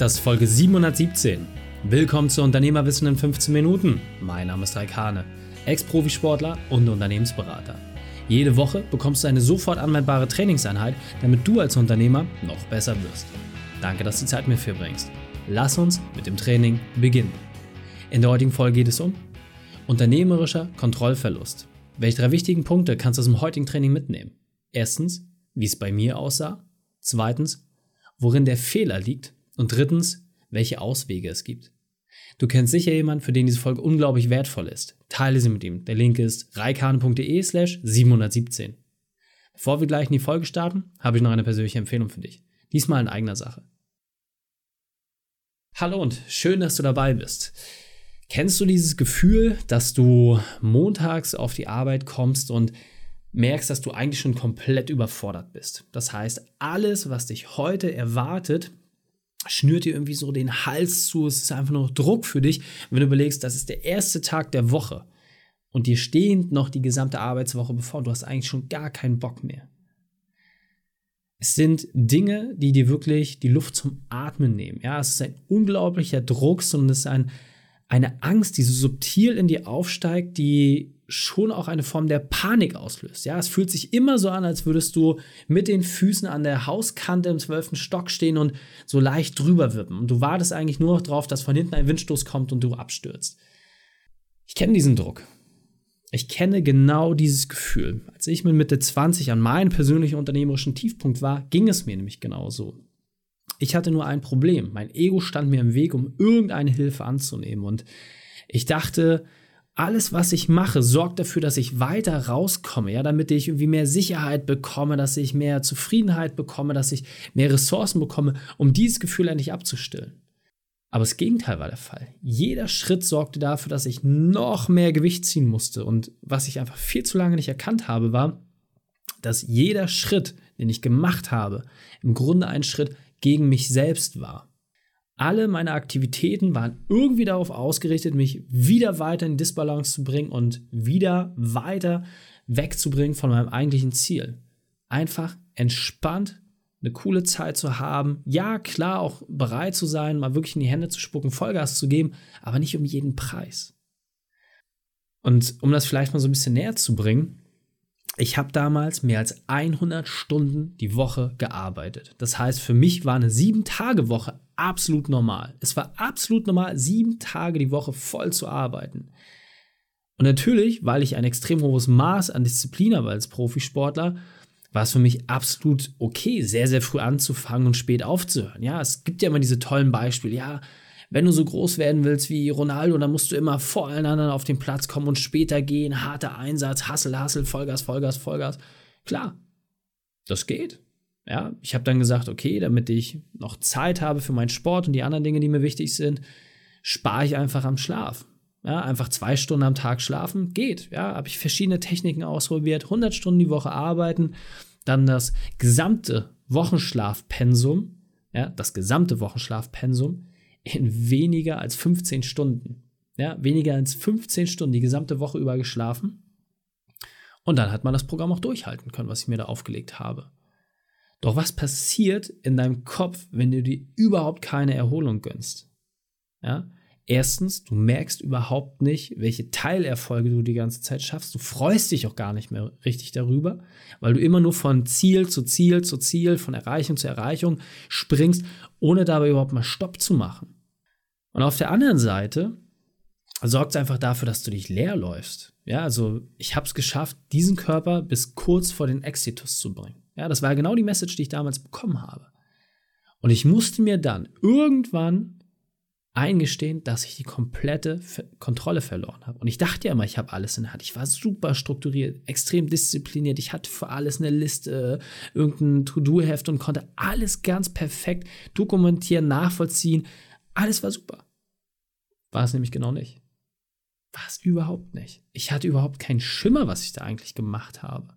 Das ist Folge 717. Willkommen zu Unternehmerwissen in 15 Minuten. Mein Name ist Raik Hane, Ex-Profisportler und Unternehmensberater. Jede Woche bekommst du eine sofort anwendbare Trainingseinheit, damit du als Unternehmer noch besser wirst. Danke, dass du Zeit mit mir bringst. Lass uns mit dem Training beginnen. In der heutigen Folge geht es um unternehmerischer Kontrollverlust. Welche drei wichtigen Punkte kannst du aus dem heutigen Training mitnehmen? Erstens, wie es bei mir aussah. Zweitens, worin der Fehler liegt. Und drittens, welche Auswege es gibt. Du kennst sicher jemanden, für den diese Folge unglaublich wertvoll ist. Teile sie mit ihm. Der Link ist reikane.de slash 717. Bevor wir gleich in die Folge starten, habe ich noch eine persönliche Empfehlung für dich. Diesmal in eigener Sache. Hallo und schön, dass du dabei bist. Kennst du dieses Gefühl, dass du montags auf die Arbeit kommst und merkst, dass du eigentlich schon komplett überfordert bist? Das heißt, alles, was dich heute erwartet, schnürt dir irgendwie so den Hals zu. Es ist einfach nur Druck für dich, wenn du überlegst, das ist der erste Tag der Woche und dir stehend noch die gesamte Arbeitswoche bevor. Du hast eigentlich schon gar keinen Bock mehr. Es sind Dinge, die dir wirklich die Luft zum Atmen nehmen. Ja, es ist ein unglaublicher Druck, sondern es ist ein, eine Angst, die so subtil in dir aufsteigt, die schon auch eine Form der Panik auslöst. Ja, es fühlt sich immer so an, als würdest du mit den Füßen an der Hauskante im zwölften Stock stehen und so leicht drüber wippen. Und du wartest eigentlich nur noch darauf, dass von hinten ein Windstoß kommt und du abstürzt. Ich kenne diesen Druck. Ich kenne genau dieses Gefühl. Als ich mit Mitte 20 an meinem persönlichen unternehmerischen Tiefpunkt war, ging es mir nämlich genauso. Ich hatte nur ein Problem. Mein Ego stand mir im Weg, um irgendeine Hilfe anzunehmen. Und ich dachte, alles, was ich mache, sorgt dafür, dass ich weiter rauskomme, ja, damit ich irgendwie mehr Sicherheit bekomme, dass ich mehr Zufriedenheit bekomme, dass ich mehr Ressourcen bekomme, um dieses Gefühl endlich abzustillen. Aber das Gegenteil war der Fall. Jeder Schritt sorgte dafür, dass ich noch mehr Gewicht ziehen musste. Und was ich einfach viel zu lange nicht erkannt habe, war, dass jeder Schritt, den ich gemacht habe, im Grunde ein Schritt gegen mich selbst war. Alle meine Aktivitäten waren irgendwie darauf ausgerichtet, mich wieder weiter in Disbalance zu bringen und wieder weiter wegzubringen von meinem eigentlichen Ziel. Einfach entspannt eine coole Zeit zu haben. Ja, klar, auch bereit zu sein, mal wirklich in die Hände zu spucken, Vollgas zu geben, aber nicht um jeden Preis. Und um das vielleicht mal so ein bisschen näher zu bringen, ich habe damals mehr als 100 Stunden die Woche gearbeitet. Das heißt, für mich war eine sieben-Tage-Woche absolut normal. Es war absolut normal, sieben Tage die Woche voll zu arbeiten. Und natürlich, weil ich ein extrem hohes Maß an Disziplin habe als Profisportler, war es für mich absolut okay, sehr, sehr früh anzufangen und spät aufzuhören. Ja, es gibt ja immer diese tollen Beispiele. Ja, wenn du so groß werden willst wie Ronaldo, dann musst du immer vor allen anderen auf den Platz kommen und später gehen. Harter Einsatz, Hassel, Hassel, Vollgas, Vollgas, Vollgas. Klar, das geht. Ja, ich habe dann gesagt, okay, damit ich noch Zeit habe für meinen Sport und die anderen Dinge, die mir wichtig sind, spare ich einfach am Schlaf. Ja, einfach zwei Stunden am Tag schlafen geht. Ja, habe ich verschiedene Techniken ausprobiert, 100 Stunden die Woche arbeiten, dann das gesamte Wochenschlafpensum, ja, das gesamte Wochenschlafpensum in weniger als 15 Stunden. Ja, weniger als 15 Stunden die gesamte Woche über geschlafen. Und dann hat man das Programm auch durchhalten können, was ich mir da aufgelegt habe. Doch was passiert in deinem Kopf, wenn du dir überhaupt keine Erholung gönnst? Ja, Erstens, du merkst überhaupt nicht, welche Teilerfolge du die ganze Zeit schaffst. Du freust dich auch gar nicht mehr richtig darüber, weil du immer nur von Ziel zu Ziel zu Ziel, von Erreichung zu Erreichung springst, ohne dabei überhaupt mal Stopp zu machen. Und auf der anderen Seite sorgt es einfach dafür, dass du dich leer läufst. Ja, also ich habe es geschafft, diesen Körper bis kurz vor den Exitus zu bringen. Ja, das war genau die Message, die ich damals bekommen habe. Und ich musste mir dann irgendwann eingestehen, dass ich die komplette Kontrolle verloren habe. Und ich dachte ja immer, ich habe alles in der Hand. Ich war super strukturiert, extrem diszipliniert. Ich hatte für alles eine Liste, irgendein To-Do-Heft und konnte alles ganz perfekt dokumentieren, nachvollziehen. Alles war super. War es nämlich genau nicht. War es überhaupt nicht. Ich hatte überhaupt keinen Schimmer, was ich da eigentlich gemacht habe.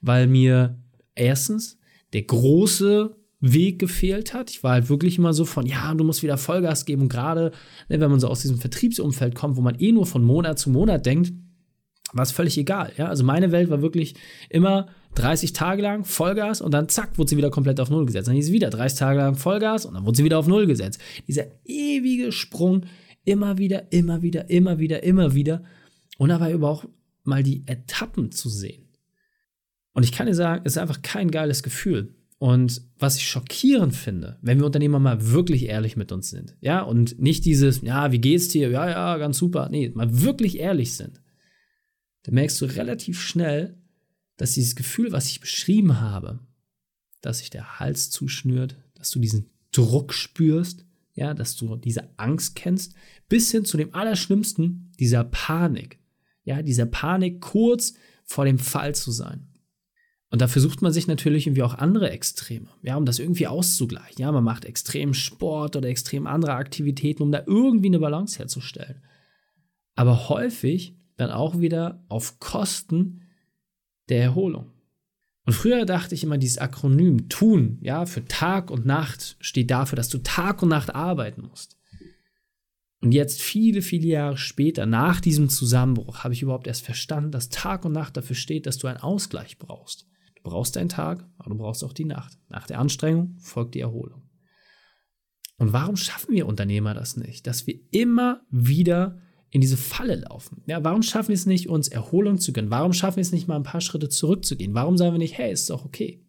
Weil mir erstens der große Weg gefehlt hat. Ich war halt wirklich immer so von, ja, du musst wieder Vollgas geben. Und gerade, ne, wenn man so aus diesem Vertriebsumfeld kommt, wo man eh nur von Monat zu Monat denkt, war es völlig egal. Ja? Also meine Welt war wirklich immer 30 Tage lang Vollgas und dann zack, wurde sie wieder komplett auf Null gesetzt. Dann hieß es wieder 30 Tage lang Vollgas und dann wurde sie wieder auf Null gesetzt. Dieser ewige Sprung, immer wieder, immer wieder, immer wieder, immer wieder. Und dabei aber auch mal die Etappen zu sehen. Und ich kann dir sagen, es ist einfach kein geiles Gefühl. Und was ich schockierend finde, wenn wir Unternehmer mal wirklich ehrlich mit uns sind, ja, und nicht dieses, ja, wie geht's dir? Ja, ja, ganz super. Nee, mal wirklich ehrlich sind, dann merkst du relativ schnell, dass dieses Gefühl, was ich beschrieben habe, dass sich der Hals zuschnürt, dass du diesen Druck spürst, ja, dass du diese Angst kennst, bis hin zu dem Allerschlimmsten, dieser Panik. Ja, dieser Panik kurz vor dem Fall zu sein. Und da versucht man sich natürlich irgendwie auch andere Extreme, ja, um das irgendwie auszugleichen. Ja, man macht extrem Sport oder extrem andere Aktivitäten, um da irgendwie eine Balance herzustellen. Aber häufig dann auch wieder auf Kosten der Erholung. Und früher dachte ich immer, dieses Akronym tun, ja, für Tag und Nacht steht dafür, dass du Tag und Nacht arbeiten musst. Und jetzt viele, viele Jahre später, nach diesem Zusammenbruch, habe ich überhaupt erst verstanden, dass Tag und Nacht dafür steht, dass du einen Ausgleich brauchst. Du brauchst deinen Tag, aber du brauchst auch die Nacht. Nach der Anstrengung folgt die Erholung. Und warum schaffen wir Unternehmer das nicht? Dass wir immer wieder in diese Falle laufen. Ja, warum schaffen wir es nicht, uns Erholung zu gönnen? Warum schaffen wir es nicht, mal ein paar Schritte zurückzugehen? Warum sagen wir nicht, hey, ist doch okay?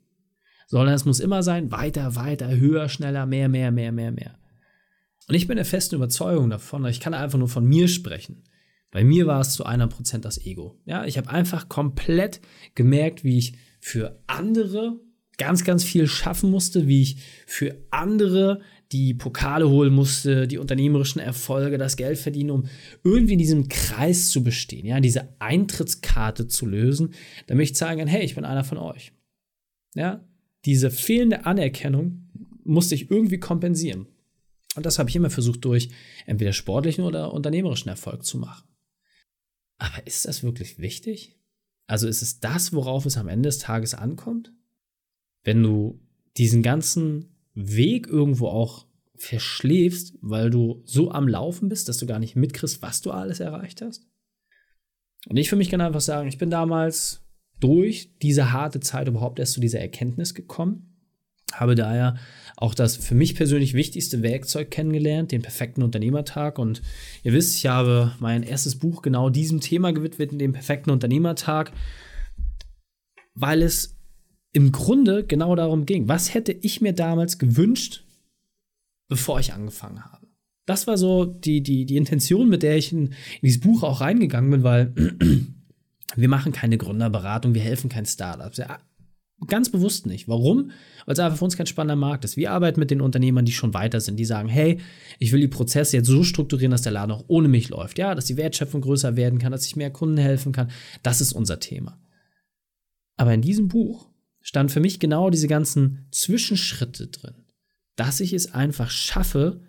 Sondern es muss immer sein, weiter, weiter, höher, schneller, mehr, mehr, mehr, mehr, mehr. Und ich bin der festen Überzeugung davon, ich kann einfach nur von mir sprechen. Bei mir war es zu 100% das Ego. Ja, ich habe einfach komplett gemerkt, wie ich für andere ganz, ganz viel schaffen musste, wie ich für andere die Pokale holen musste, die unternehmerischen Erfolge, das Geld verdienen, um irgendwie in diesem Kreis zu bestehen, ja, diese Eintrittskarte zu lösen, damit ich zeigen kann, hey, ich bin einer von euch. Ja, diese fehlende Anerkennung musste ich irgendwie kompensieren. Und das habe ich immer versucht, durch entweder sportlichen oder unternehmerischen Erfolg zu machen. Aber ist das wirklich wichtig? Also ist es das, worauf es am Ende des Tages ankommt? Wenn du diesen ganzen Weg irgendwo auch verschläfst, weil du so am Laufen bist, dass du gar nicht mitkriegst, was du alles erreicht hast. Und ich für mich kann einfach sagen, ich bin damals durch diese harte Zeit überhaupt erst zu dieser Erkenntnis gekommen, habe daher auch das für mich persönlich wichtigste Werkzeug kennengelernt, den perfekten Unternehmertag. Und ihr wisst, ich habe mein erstes Buch genau diesem Thema gewidmet, dem perfekten Unternehmertag, weil es im Grunde genau darum ging. Was hätte ich mir damals gewünscht, bevor ich angefangen habe? Das war so die, die, die Intention, mit der ich in, in dieses Buch auch reingegangen bin, weil wir machen keine Gründerberatung, wir helfen keinen Startups. Ja, ganz bewusst nicht. Warum? Weil es einfach für uns kein spannender Markt ist. Wir arbeiten mit den Unternehmern, die schon weiter sind, die sagen, hey, ich will die Prozesse jetzt so strukturieren, dass der Laden auch ohne mich läuft. Ja, dass die Wertschöpfung größer werden kann, dass ich mehr Kunden helfen kann. Das ist unser Thema. Aber in diesem Buch stand für mich genau diese ganzen Zwischenschritte drin. Dass ich es einfach schaffe,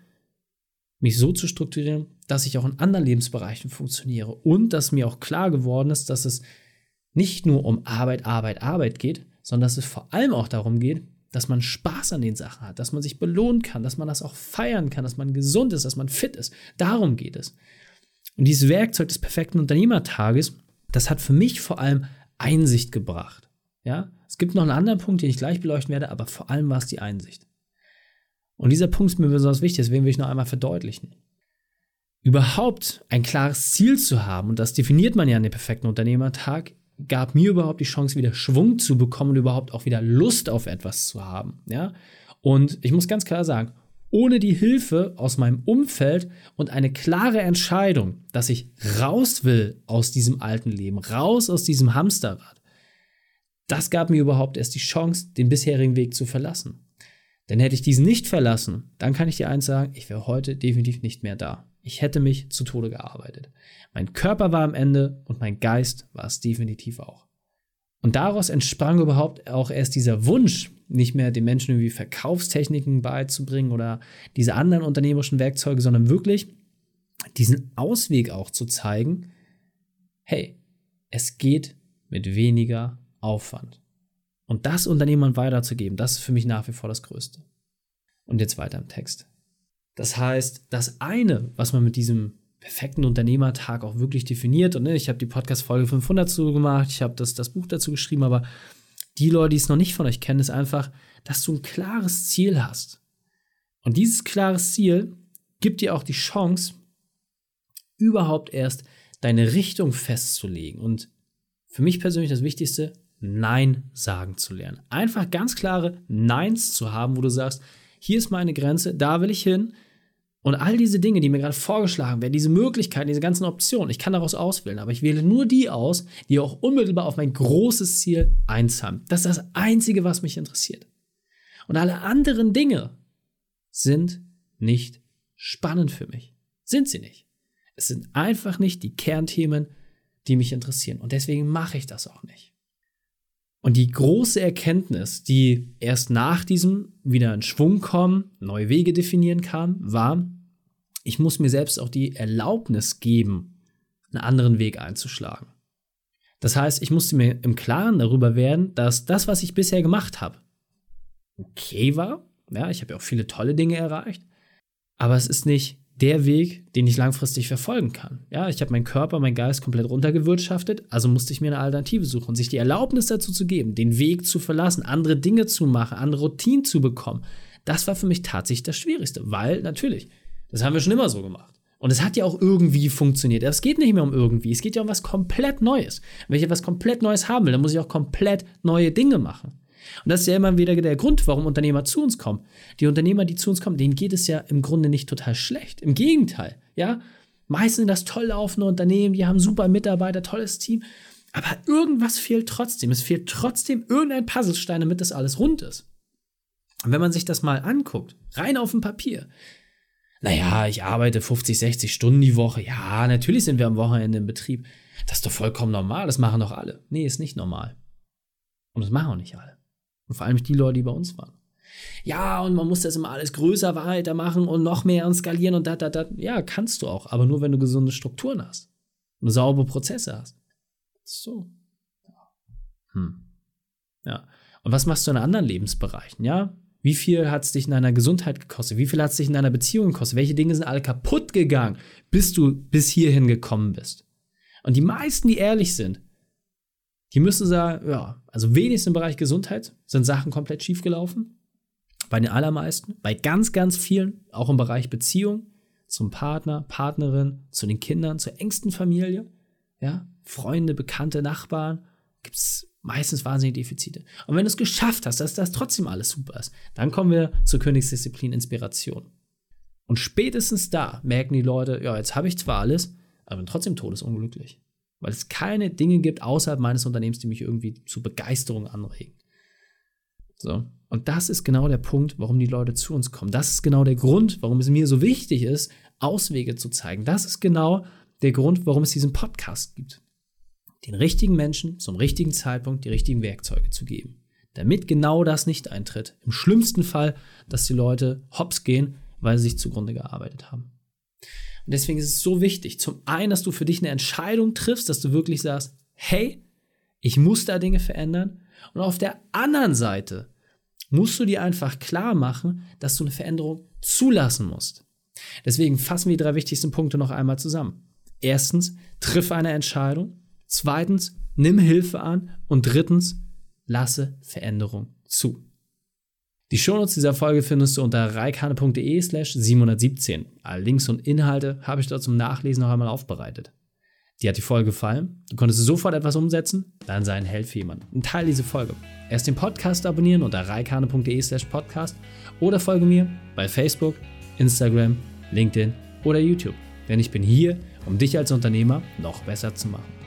mich so zu strukturieren, dass ich auch in anderen Lebensbereichen funktioniere und dass mir auch klar geworden ist, dass es nicht nur um Arbeit, Arbeit, Arbeit geht, sondern dass es vor allem auch darum geht, dass man Spaß an den Sachen hat, dass man sich belohnen kann, dass man das auch feiern kann, dass man gesund ist, dass man fit ist. Darum geht es. Und dieses Werkzeug des perfekten Unternehmertages, das hat für mich vor allem Einsicht gebracht. Ja, es gibt noch einen anderen Punkt, den ich gleich beleuchten werde, aber vor allem war es die Einsicht. Und dieser Punkt ist mir besonders wichtig, deswegen will ich noch einmal verdeutlichen. Überhaupt ein klares Ziel zu haben, und das definiert man ja an dem perfekten Unternehmertag, gab mir überhaupt die Chance, wieder Schwung zu bekommen und überhaupt auch wieder Lust auf etwas zu haben. Ja? Und ich muss ganz klar sagen, ohne die Hilfe aus meinem Umfeld und eine klare Entscheidung, dass ich raus will aus diesem alten Leben, raus aus diesem Hamsterrad, das gab mir überhaupt erst die Chance, den bisherigen Weg zu verlassen. Denn hätte ich diesen nicht verlassen, dann kann ich dir eins sagen, ich wäre heute definitiv nicht mehr da. Ich hätte mich zu Tode gearbeitet. Mein Körper war am Ende und mein Geist war es definitiv auch. Und daraus entsprang überhaupt auch erst dieser Wunsch, nicht mehr den Menschen irgendwie Verkaufstechniken beizubringen oder diese anderen unternehmerischen Werkzeuge, sondern wirklich diesen Ausweg auch zu zeigen, hey, es geht mit weniger Aufwand. Und das Unternehmern weiterzugeben, das ist für mich nach wie vor das Größte. Und jetzt weiter im Text. Das heißt, das eine, was man mit diesem perfekten Unternehmertag auch wirklich definiert. Und ne, ich habe die Podcast-Folge 500 zu gemacht, ich habe das, das Buch dazu geschrieben, aber die Leute, die es noch nicht von euch kennen, ist einfach, dass du ein klares Ziel hast. Und dieses klares Ziel gibt dir auch die Chance, überhaupt erst deine Richtung festzulegen. Und für mich persönlich das Wichtigste, Nein sagen zu lernen. Einfach ganz klare Neins zu haben, wo du sagst, hier ist meine Grenze, da will ich hin. Und all diese Dinge, die mir gerade vorgeschlagen werden, diese Möglichkeiten, diese ganzen Optionen, ich kann daraus auswählen, aber ich wähle nur die aus, die auch unmittelbar auf mein großes Ziel einzahlen. Das ist das Einzige, was mich interessiert. Und alle anderen Dinge sind nicht spannend für mich. Sind sie nicht. Es sind einfach nicht die Kernthemen, die mich interessieren. Und deswegen mache ich das auch nicht. Und die große Erkenntnis, die erst nach diesem wieder in Schwung kommen, neue Wege definieren kam, war, ich muss mir selbst auch die Erlaubnis geben, einen anderen Weg einzuschlagen. Das heißt, ich musste mir im Klaren darüber werden, dass das, was ich bisher gemacht habe, okay war. Ja, ich habe ja auch viele tolle Dinge erreicht. Aber es ist nicht der Weg, den ich langfristig verfolgen kann. Ja, ich habe meinen Körper, meinen Geist komplett runtergewirtschaftet, also musste ich mir eine Alternative suchen, sich die Erlaubnis dazu zu geben, den Weg zu verlassen, andere Dinge zu machen, andere Routinen zu bekommen. Das war für mich tatsächlich das Schwierigste, weil natürlich, das haben wir schon immer so gemacht. Und es hat ja auch irgendwie funktioniert. Es geht nicht mehr um irgendwie, es geht ja um was komplett Neues. Wenn ich etwas komplett Neues haben will, dann muss ich auch komplett neue Dinge machen. Und das ist ja immer wieder der Grund, warum Unternehmer zu uns kommen. Die Unternehmer, die zu uns kommen, denen geht es ja im Grunde nicht total schlecht. Im Gegenteil, ja. Meistens sind das toll laufende Unternehmen, die haben super Mitarbeiter, tolles Team. Aber irgendwas fehlt trotzdem. Es fehlt trotzdem irgendein Puzzlestein, damit das alles rund ist. Und wenn man sich das mal anguckt, rein auf dem Papier, naja, ich arbeite 50, 60 Stunden die Woche. Ja, natürlich sind wir am Wochenende im Betrieb. Das ist doch vollkommen normal. Das machen doch alle. Nee, ist nicht normal. Und das machen auch nicht alle. Und vor allem die Leute, die bei uns waren. Ja, und man muss das immer alles größer weitermachen und noch mehr und skalieren und da, da, da. Ja, kannst du auch, aber nur wenn du gesunde Strukturen hast und saubere Prozesse hast. So. Hm. Ja. Und was machst du in anderen Lebensbereichen? Ja, wie viel hat es dich in deiner Gesundheit gekostet? Wie viel hat es dich in deiner Beziehung gekostet? Welche Dinge sind alle kaputt gegangen, bis du bis hierhin gekommen bist? Und die meisten, die ehrlich sind, die müssen sagen, ja, also wenigstens im Bereich Gesundheit sind Sachen komplett schief gelaufen. Bei den allermeisten, bei ganz, ganz vielen, auch im Bereich Beziehung zum Partner, Partnerin, zu den Kindern, zur engsten Familie, ja, Freunde, Bekannte, Nachbarn, gibt es meistens wahnsinnige Defizite. Und wenn du es geschafft hast, dass das trotzdem alles super ist, dann kommen wir zur Königsdisziplin Inspiration. Und spätestens da merken die Leute, ja, jetzt habe ich zwar alles, aber bin trotzdem todesunglücklich. Weil es keine Dinge gibt außerhalb meines Unternehmens, die mich irgendwie zu Begeisterung anregen. So. Und das ist genau der Punkt, warum die Leute zu uns kommen. Das ist genau der Grund, warum es mir so wichtig ist, Auswege zu zeigen. Das ist genau der Grund, warum es diesen Podcast gibt. Den richtigen Menschen zum richtigen Zeitpunkt die richtigen Werkzeuge zu geben. Damit genau das nicht eintritt. Im schlimmsten Fall, dass die Leute hops gehen, weil sie sich zugrunde gearbeitet haben. Und deswegen ist es so wichtig, zum einen, dass du für dich eine Entscheidung triffst, dass du wirklich sagst, hey, ich muss da Dinge verändern. Und auf der anderen Seite musst du dir einfach klar machen, dass du eine Veränderung zulassen musst. Deswegen fassen wir die drei wichtigsten Punkte noch einmal zusammen. Erstens, triff eine Entscheidung. Zweitens, nimm Hilfe an. Und drittens, lasse Veränderung zu. Die Shownotes dieser Folge findest du unter reikane.de slash 717. Alle Links und Inhalte habe ich dort zum Nachlesen noch einmal aufbereitet. Dir hat die Folge gefallen? Du konntest sofort etwas umsetzen? Dann sei ein Held für jemanden. Und teile diese Folge. Erst den Podcast abonnieren unter reikane.de slash podcast oder folge mir bei Facebook, Instagram, LinkedIn oder YouTube. Denn ich bin hier, um dich als Unternehmer noch besser zu machen.